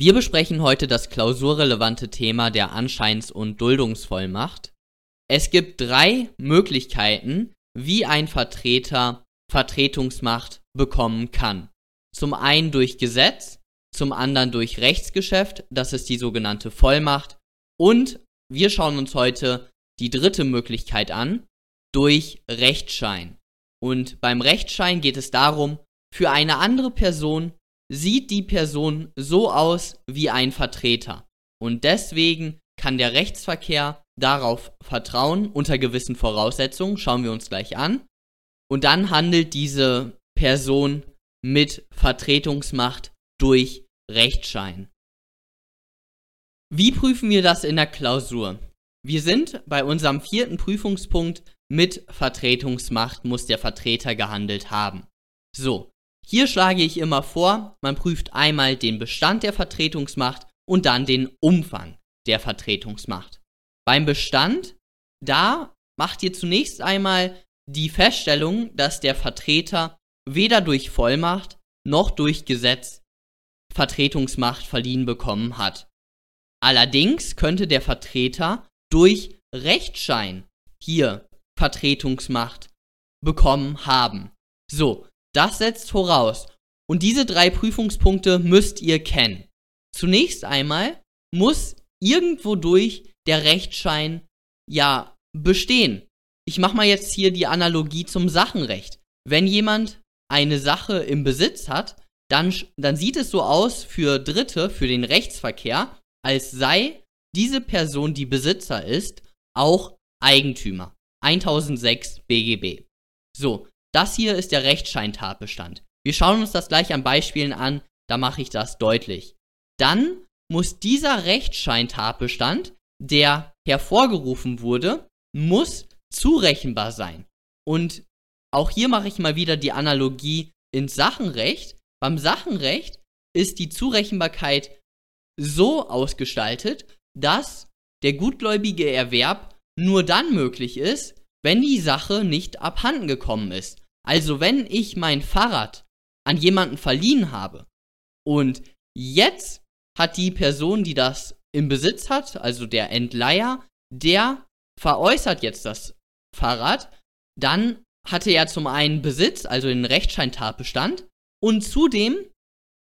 Wir besprechen heute das klausurrelevante Thema der Anscheins- und Duldungsvollmacht. Es gibt drei Möglichkeiten, wie ein Vertreter Vertretungsmacht bekommen kann. Zum einen durch Gesetz, zum anderen durch Rechtsgeschäft, das ist die sogenannte Vollmacht, und wir schauen uns heute die dritte Möglichkeit an, durch Rechtsschein. Und beim Rechtsschein geht es darum, für eine andere Person sieht die Person so aus wie ein Vertreter. Und deswegen kann der Rechtsverkehr darauf vertrauen, unter gewissen Voraussetzungen, schauen wir uns gleich an. Und dann handelt diese Person mit Vertretungsmacht durch Rechtsschein. Wie prüfen wir das in der Klausur? Wir sind bei unserem vierten Prüfungspunkt mit Vertretungsmacht muss der Vertreter gehandelt haben. So, hier schlage ich immer vor, man prüft einmal den Bestand der Vertretungsmacht und dann den Umfang der Vertretungsmacht. Beim Bestand, da macht ihr zunächst einmal die Feststellung, dass der Vertreter weder durch Vollmacht noch durch Gesetz Vertretungsmacht verliehen bekommen hat. Allerdings könnte der Vertreter durch Rechtsschein hier Vertretungsmacht bekommen haben. So, das setzt voraus. Und diese drei Prüfungspunkte müsst ihr kennen. Zunächst einmal muss irgendwo durch der Rechtsschein ja bestehen. Ich mache mal jetzt hier die Analogie zum Sachenrecht. Wenn jemand eine Sache im Besitz hat, dann, dann sieht es so aus für Dritte, für den Rechtsverkehr, als sei diese Person, die Besitzer ist, auch Eigentümer. 1006 BGB. So, das hier ist der Rechtsscheintatbestand. Wir schauen uns das gleich an Beispielen an, da mache ich das deutlich. Dann muss dieser Rechtsscheintatbestand, der hervorgerufen wurde, muss zurechenbar sein. Und auch hier mache ich mal wieder die Analogie ins Sachenrecht. Beim Sachenrecht ist die Zurechenbarkeit so ausgestaltet, dass der gutgläubige Erwerb nur dann möglich ist, wenn die Sache nicht abhanden gekommen ist. Also wenn ich mein Fahrrad an jemanden verliehen habe und jetzt hat die Person, die das im Besitz hat, also der Entleiher, der veräußert jetzt das Fahrrad, dann hatte er zum einen Besitz, also den Rechtsscheintatbestand, und zudem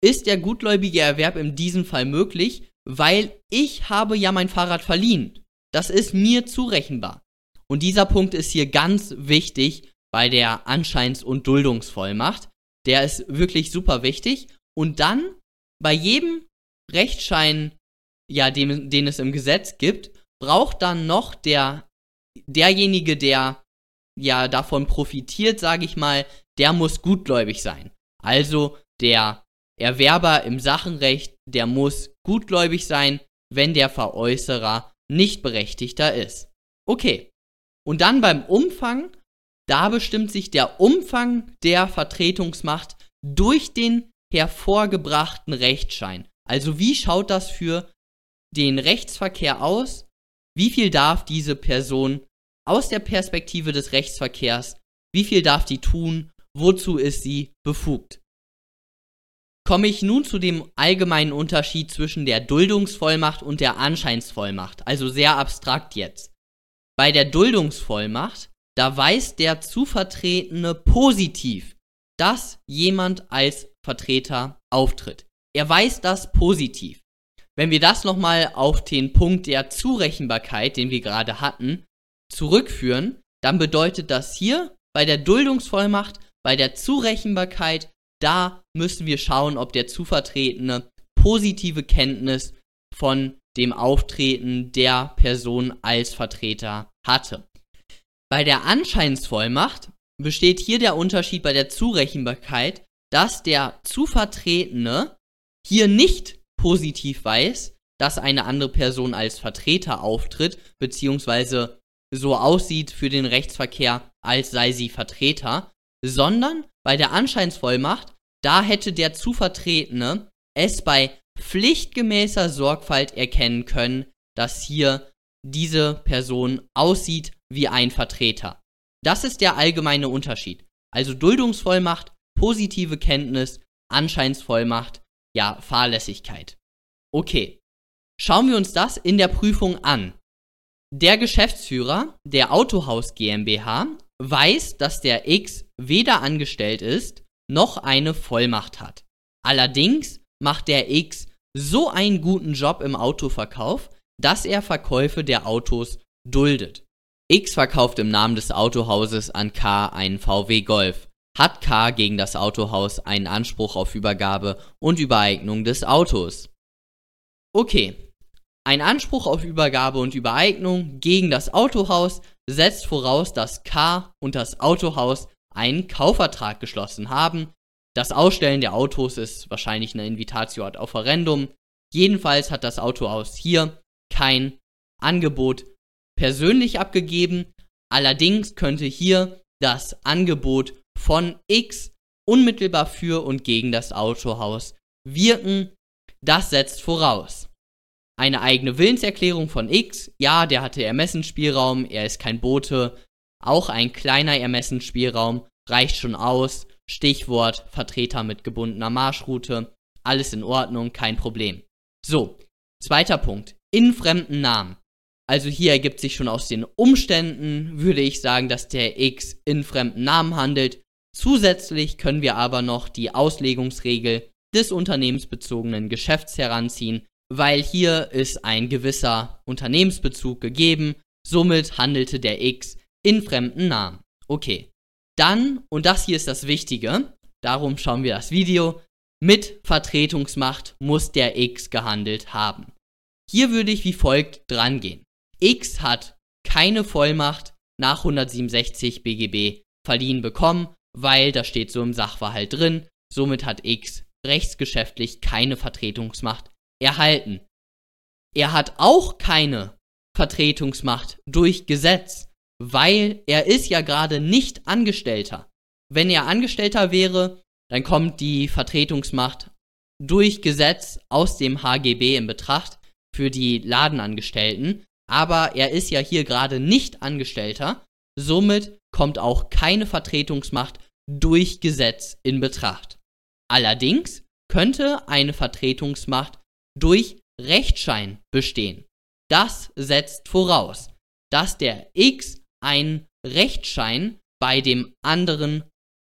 ist der gutgläubige Erwerb in diesem Fall möglich, weil ich habe ja mein Fahrrad verliehen. Das ist mir zurechenbar. Und dieser Punkt ist hier ganz wichtig, bei der Anscheins- und Duldungsvollmacht. Der ist wirklich super wichtig. Und dann bei jedem Rechtsschein, ja, dem, den es im Gesetz gibt, braucht dann noch der, derjenige, der ja davon profitiert, sage ich mal, der muss gutgläubig sein. Also der Erwerber im Sachenrecht, der muss gutgläubig sein, wenn der Veräußerer nicht berechtigter ist. Okay. Und dann beim Umfang da bestimmt sich der Umfang der Vertretungsmacht durch den hervorgebrachten Rechtsschein. Also wie schaut das für den Rechtsverkehr aus? Wie viel darf diese Person aus der Perspektive des Rechtsverkehrs, wie viel darf die tun, wozu ist sie befugt? Komme ich nun zu dem allgemeinen Unterschied zwischen der Duldungsvollmacht und der Anscheinsvollmacht, also sehr abstrakt jetzt. Bei der Duldungsvollmacht da weiß der Zuvertretene positiv, dass jemand als Vertreter auftritt. Er weiß das positiv. Wenn wir das nochmal auf den Punkt der Zurechenbarkeit, den wir gerade hatten, zurückführen, dann bedeutet das hier bei der Duldungsvollmacht, bei der Zurechenbarkeit, da müssen wir schauen, ob der Zuvertretene positive Kenntnis von dem Auftreten der Person als Vertreter hatte. Bei der Anscheinsvollmacht besteht hier der Unterschied bei der Zurechenbarkeit, dass der Zuvertretene hier nicht positiv weiß, dass eine andere Person als Vertreter auftritt, beziehungsweise so aussieht für den Rechtsverkehr, als sei sie Vertreter, sondern bei der Anscheinsvollmacht, da hätte der Zuvertretene es bei pflichtgemäßer Sorgfalt erkennen können, dass hier diese Person aussieht wie ein Vertreter. Das ist der allgemeine Unterschied. Also Duldungsvollmacht, positive Kenntnis, Anscheinsvollmacht, ja, Fahrlässigkeit. Okay. Schauen wir uns das in der Prüfung an. Der Geschäftsführer der Autohaus GmbH weiß, dass der X weder angestellt ist, noch eine Vollmacht hat. Allerdings macht der X so einen guten Job im Autoverkauf, dass er Verkäufe der Autos duldet. X verkauft im Namen des Autohauses an K einen VW Golf. Hat K gegen das Autohaus einen Anspruch auf Übergabe und Übereignung des Autos? Okay. Ein Anspruch auf Übergabe und Übereignung gegen das Autohaus setzt voraus, dass K und das Autohaus einen Kaufvertrag geschlossen haben. Das Ausstellen der Autos ist wahrscheinlich eine Invitatio ad offerendum. Jedenfalls hat das Autohaus hier kein Angebot persönlich abgegeben. Allerdings könnte hier das Angebot von X unmittelbar für und gegen das Autohaus wirken. Das setzt voraus. Eine eigene Willenserklärung von X, ja, der hatte Ermessensspielraum, er ist kein Bote. Auch ein kleiner Ermessensspielraum reicht schon aus. Stichwort Vertreter mit gebundener Marschroute. Alles in Ordnung, kein Problem. So, zweiter Punkt. In fremden Namen. Also hier ergibt sich schon aus den Umständen, würde ich sagen, dass der X in fremden Namen handelt. Zusätzlich können wir aber noch die Auslegungsregel des unternehmensbezogenen Geschäfts heranziehen, weil hier ist ein gewisser Unternehmensbezug gegeben, somit handelte der X in fremden Namen. Okay. Dann, und das hier ist das Wichtige, darum schauen wir das Video, mit Vertretungsmacht muss der X gehandelt haben. Hier würde ich wie folgt drangehen. X hat keine Vollmacht nach 167 BGB verliehen bekommen, weil da steht so im Sachverhalt drin, somit hat X rechtsgeschäftlich keine Vertretungsmacht erhalten. Er hat auch keine Vertretungsmacht durch Gesetz, weil er ist ja gerade nicht Angestellter. Wenn er Angestellter wäre, dann kommt die Vertretungsmacht durch Gesetz aus dem HGB in Betracht für die Ladenangestellten, aber er ist ja hier gerade nicht Angestellter, somit kommt auch keine Vertretungsmacht durch Gesetz in Betracht. Allerdings könnte eine Vertretungsmacht durch Rechtsschein bestehen. Das setzt voraus, dass der X einen Rechtsschein bei dem anderen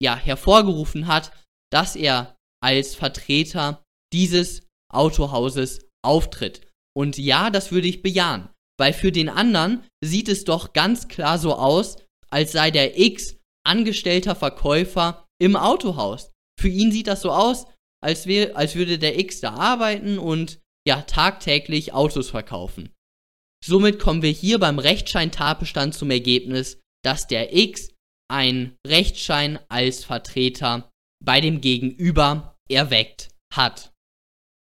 ja hervorgerufen hat, dass er als Vertreter dieses Autohauses auftritt. Und ja, das würde ich bejahen, weil für den anderen sieht es doch ganz klar so aus, als sei der X angestellter Verkäufer im Autohaus. Für ihn sieht das so aus, als, wär, als würde der X da arbeiten und ja tagtäglich Autos verkaufen. Somit kommen wir hier beim Rechtsschein-Tatbestand zum Ergebnis, dass der X einen Rechtsschein als Vertreter bei dem Gegenüber erweckt hat.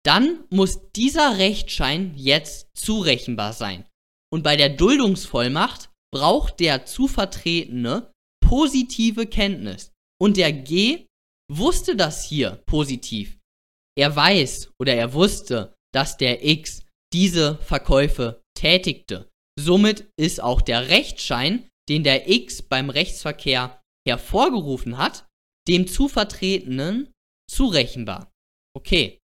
Dann muss dieser Rechtsschein jetzt zurechenbar sein. Und bei der Duldungsvollmacht braucht der zu Vertretene positive Kenntnis. Und der G wusste das hier positiv. Er weiß oder er wusste, dass der X diese Verkäufe tätigte. Somit ist auch der Rechtsschein, den der X beim Rechtsverkehr hervorgerufen hat, dem zu Vertretenen zurechenbar. Okay.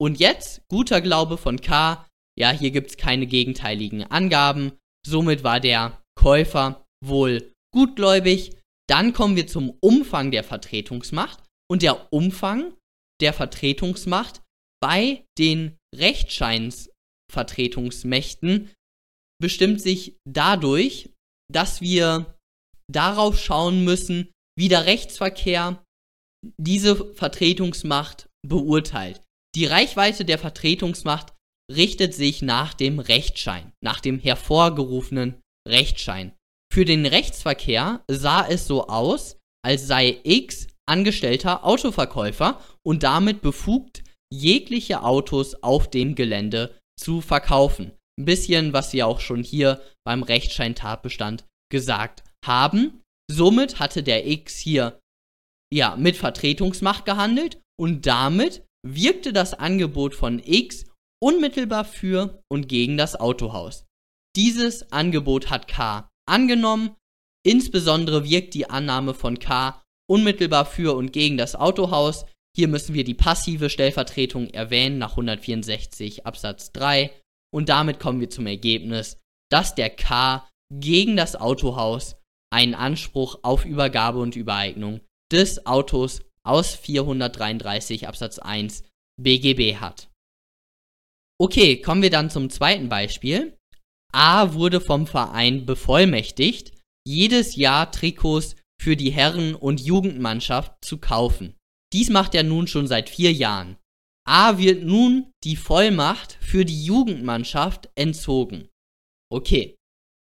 Und jetzt guter Glaube von K. Ja, hier gibt es keine gegenteiligen Angaben. Somit war der Käufer wohl gutgläubig. Dann kommen wir zum Umfang der Vertretungsmacht. Und der Umfang der Vertretungsmacht bei den Rechtsscheinsvertretungsmächten bestimmt sich dadurch, dass wir darauf schauen müssen, wie der Rechtsverkehr diese Vertretungsmacht beurteilt. Die Reichweite der Vertretungsmacht richtet sich nach dem Rechtsschein, nach dem hervorgerufenen Rechtsschein. Für den Rechtsverkehr sah es so aus, als sei X angestellter Autoverkäufer und damit befugt, jegliche Autos auf dem Gelände zu verkaufen. Ein bisschen, was wir auch schon hier beim Rechtsscheintatbestand gesagt haben. Somit hatte der X hier ja mit Vertretungsmacht gehandelt und damit wirkte das Angebot von X unmittelbar für und gegen das Autohaus. Dieses Angebot hat K angenommen, insbesondere wirkt die Annahme von K unmittelbar für und gegen das Autohaus Hier müssen wir die passive Stellvertretung erwähnen nach 164 Absatz 3 und damit kommen wir zum Ergebnis, dass der K gegen das Autohaus einen Anspruch auf Übergabe und Übereignung des Autos aus 433 Absatz 1 BGB hat. Okay, kommen wir dann zum zweiten Beispiel. A wurde vom Verein bevollmächtigt, jedes Jahr Trikots für die Herren- und Jugendmannschaft zu kaufen. Dies macht er nun schon seit vier Jahren. A wird nun die Vollmacht für die Jugendmannschaft entzogen. Okay,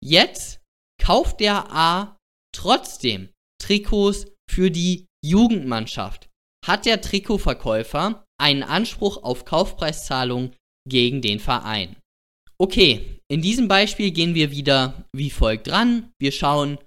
jetzt kauft der A trotzdem Trikots für die Jugendmannschaft. Hat der Trikotverkäufer einen Anspruch auf Kaufpreiszahlung gegen den Verein? Okay, in diesem Beispiel gehen wir wieder wie folgt dran. Wir schauen,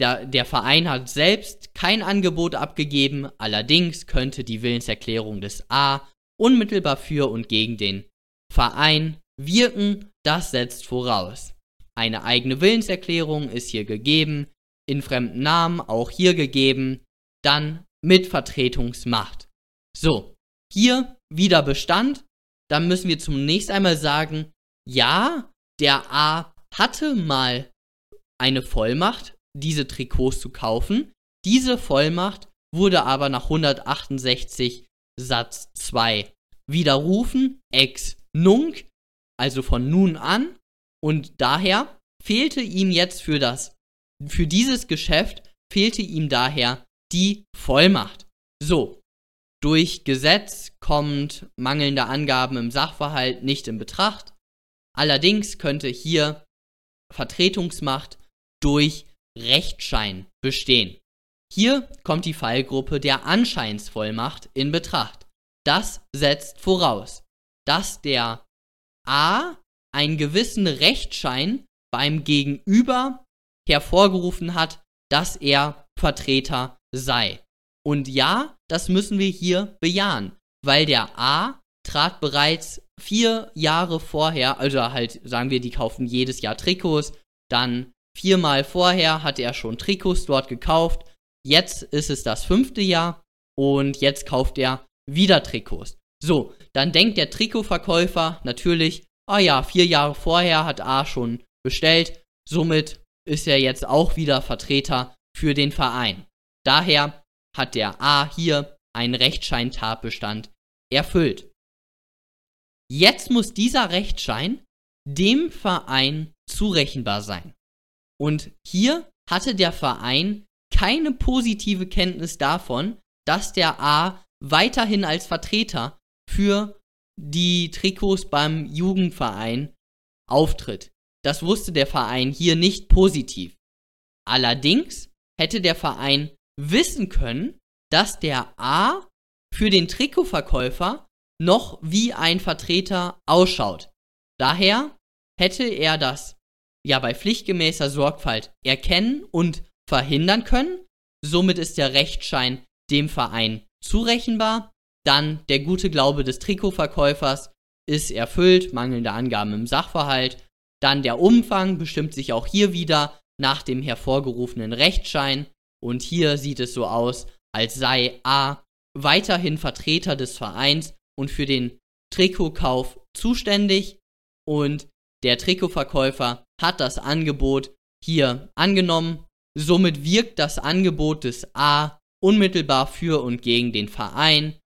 der, der Verein hat selbst kein Angebot abgegeben, allerdings könnte die Willenserklärung des A unmittelbar für und gegen den Verein wirken, das setzt voraus. Eine eigene Willenserklärung ist hier gegeben, in fremden Namen auch hier gegeben, dann mit Vertretungsmacht. So, hier wieder Bestand, dann müssen wir zunächst einmal sagen, ja, der A hatte mal eine Vollmacht, diese Trikots zu kaufen. Diese Vollmacht wurde aber nach 168 Satz 2 widerrufen, ex nunc, also von nun an, und daher fehlte ihm jetzt für das, für dieses Geschäft fehlte ihm daher die Vollmacht. So, durch Gesetz kommt mangelnde Angaben im Sachverhalt nicht in Betracht. Allerdings könnte hier Vertretungsmacht durch Rechtsschein bestehen. Hier kommt die Fallgruppe der Anscheinsvollmacht in Betracht. Das setzt voraus, dass der A einen gewissen Rechtsschein beim Gegenüber hervorgerufen hat, dass er Vertreter sei. Und ja, das müssen wir hier bejahen, weil der A trat bereits vier Jahre vorher, also halt sagen wir, die kaufen jedes Jahr Trikots, dann viermal vorher hat er schon Trikots dort gekauft, jetzt ist es das fünfte Jahr und jetzt kauft er wieder Trikots. So, dann denkt der Trikotverkäufer natürlich, ah ja, vier Jahre vorher hat A schon bestellt, somit ist er jetzt auch wieder Vertreter für den Verein. Daher hat der A hier einen Rechtsscheintatbestand erfüllt. Jetzt muss dieser Rechtsschein dem Verein zurechenbar sein. Und hier hatte der Verein keine positive Kenntnis davon, dass der A weiterhin als Vertreter für die Trikots beim Jugendverein auftritt. Das wusste der Verein hier nicht positiv. Allerdings hätte der Verein wissen können, dass der A für den Trikotverkäufer noch wie ein Vertreter ausschaut. Daher hätte er das ja bei pflichtgemäßer Sorgfalt erkennen und verhindern können. Somit ist der Rechtsschein dem Verein zurechenbar. Dann der gute Glaube des Trikotverkäufers ist erfüllt, mangelnde Angaben im Sachverhalt. Dann der Umfang bestimmt sich auch hier wieder nach dem hervorgerufenen Rechtsschein. Und hier sieht es so aus, als sei A weiterhin Vertreter des Vereins und für den Trikotkauf zuständig und der Trikotverkäufer hat das Angebot hier angenommen. Somit wirkt das Angebot des A unmittelbar für und gegen den Verein.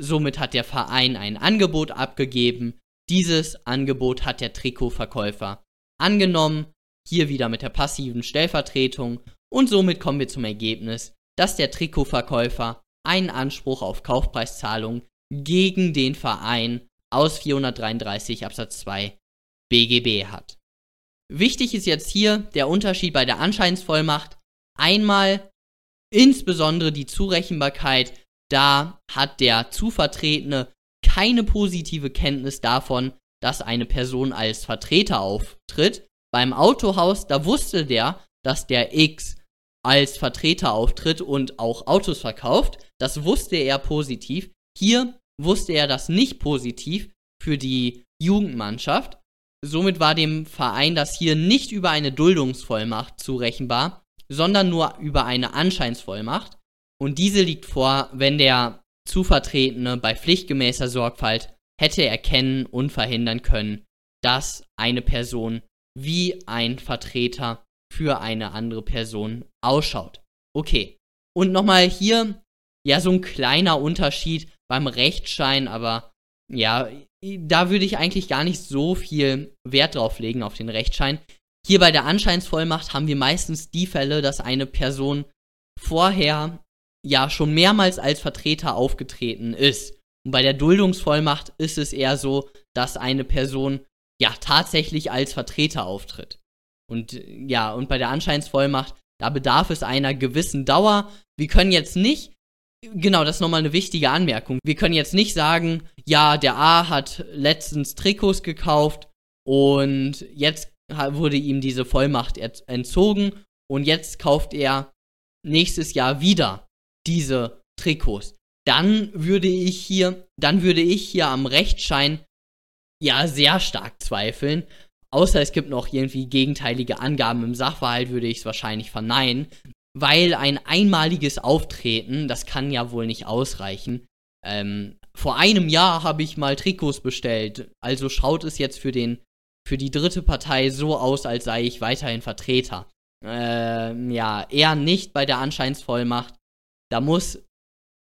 Somit hat der Verein ein Angebot abgegeben. Dieses Angebot hat der Trikotverkäufer angenommen. Hier wieder mit der passiven Stellvertretung. Und somit kommen wir zum Ergebnis, dass der Trikotverkäufer einen Anspruch auf Kaufpreiszahlung gegen den Verein aus 433 Absatz 2 BGB hat. Wichtig ist jetzt hier der Unterschied bei der Anscheinsvollmacht. Einmal insbesondere die Zurechenbarkeit, da hat der Zuvertretene keine positive Kenntnis davon, dass eine Person als Vertreter auftritt. Beim Autohaus, da wusste der, dass der X als Vertreter auftritt und auch Autos verkauft. Das wusste er positiv. Hier wusste er das nicht positiv für die Jugendmannschaft. Somit war dem Verein das hier nicht über eine Duldungsvollmacht zurechenbar, sondern nur über eine Anscheinsvollmacht. Und diese liegt vor, wenn der zu Vertretene bei pflichtgemäßer Sorgfalt hätte erkennen und verhindern können, dass eine Person wie ein Vertreter für eine andere Person ausschaut. Okay. Und nochmal hier, ja, so ein kleiner Unterschied beim Rechtsschein, aber ja, da würde ich eigentlich gar nicht so viel Wert drauf legen auf den Rechtsschein. Hier bei der Anscheinsvollmacht haben wir meistens die Fälle, dass eine Person vorher ja schon mehrmals als Vertreter aufgetreten ist. Und bei der Duldungsvollmacht ist es eher so, dass eine Person ja tatsächlich als Vertreter auftritt. Und ja, und bei der Anscheinsvollmacht, da bedarf es einer gewissen Dauer. Wir können jetzt nicht, genau, das ist nochmal eine wichtige Anmerkung. Wir können jetzt nicht sagen, ja, der A hat letztens Trikots gekauft und jetzt wurde ihm diese Vollmacht entzogen und jetzt kauft er nächstes Jahr wieder diese Trikots. Dann würde ich hier, dann würde ich hier am Rechtsschein ja sehr stark zweifeln. Außer es gibt noch irgendwie gegenteilige Angaben im Sachverhalt, würde ich es wahrscheinlich verneinen. Weil ein einmaliges Auftreten, das kann ja wohl nicht ausreichen. Ähm, vor einem Jahr habe ich mal Trikots bestellt. Also schaut es jetzt für den, für die dritte Partei so aus, als sei ich weiterhin Vertreter. Ähm, ja, eher nicht bei der Anscheinsvollmacht. Da muss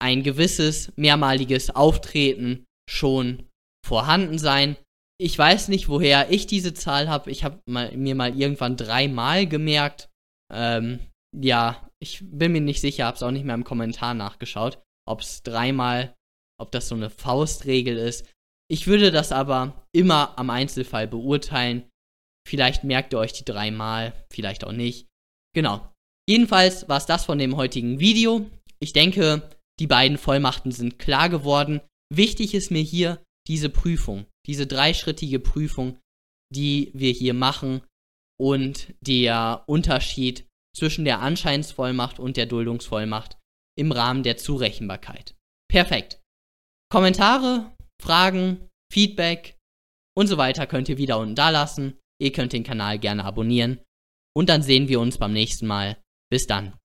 ein gewisses mehrmaliges Auftreten schon vorhanden sein ich weiß nicht, woher ich diese Zahl habe. Ich habe mir mal irgendwann dreimal gemerkt. Ähm, ja, ich bin mir nicht sicher, habe es auch nicht mehr im Kommentar nachgeschaut, ob es dreimal, ob das so eine Faustregel ist. Ich würde das aber immer am Einzelfall beurteilen. Vielleicht merkt ihr euch die dreimal, vielleicht auch nicht. Genau. Jedenfalls war es das von dem heutigen Video. Ich denke, die beiden Vollmachten sind klar geworden. Wichtig ist mir hier diese Prüfung diese dreischrittige Prüfung, die wir hier machen und der Unterschied zwischen der Anscheinsvollmacht und der Duldungsvollmacht im Rahmen der Zurechenbarkeit. Perfekt. Kommentare, Fragen, Feedback und so weiter könnt ihr wieder unten da lassen. Ihr könnt den Kanal gerne abonnieren und dann sehen wir uns beim nächsten Mal. Bis dann.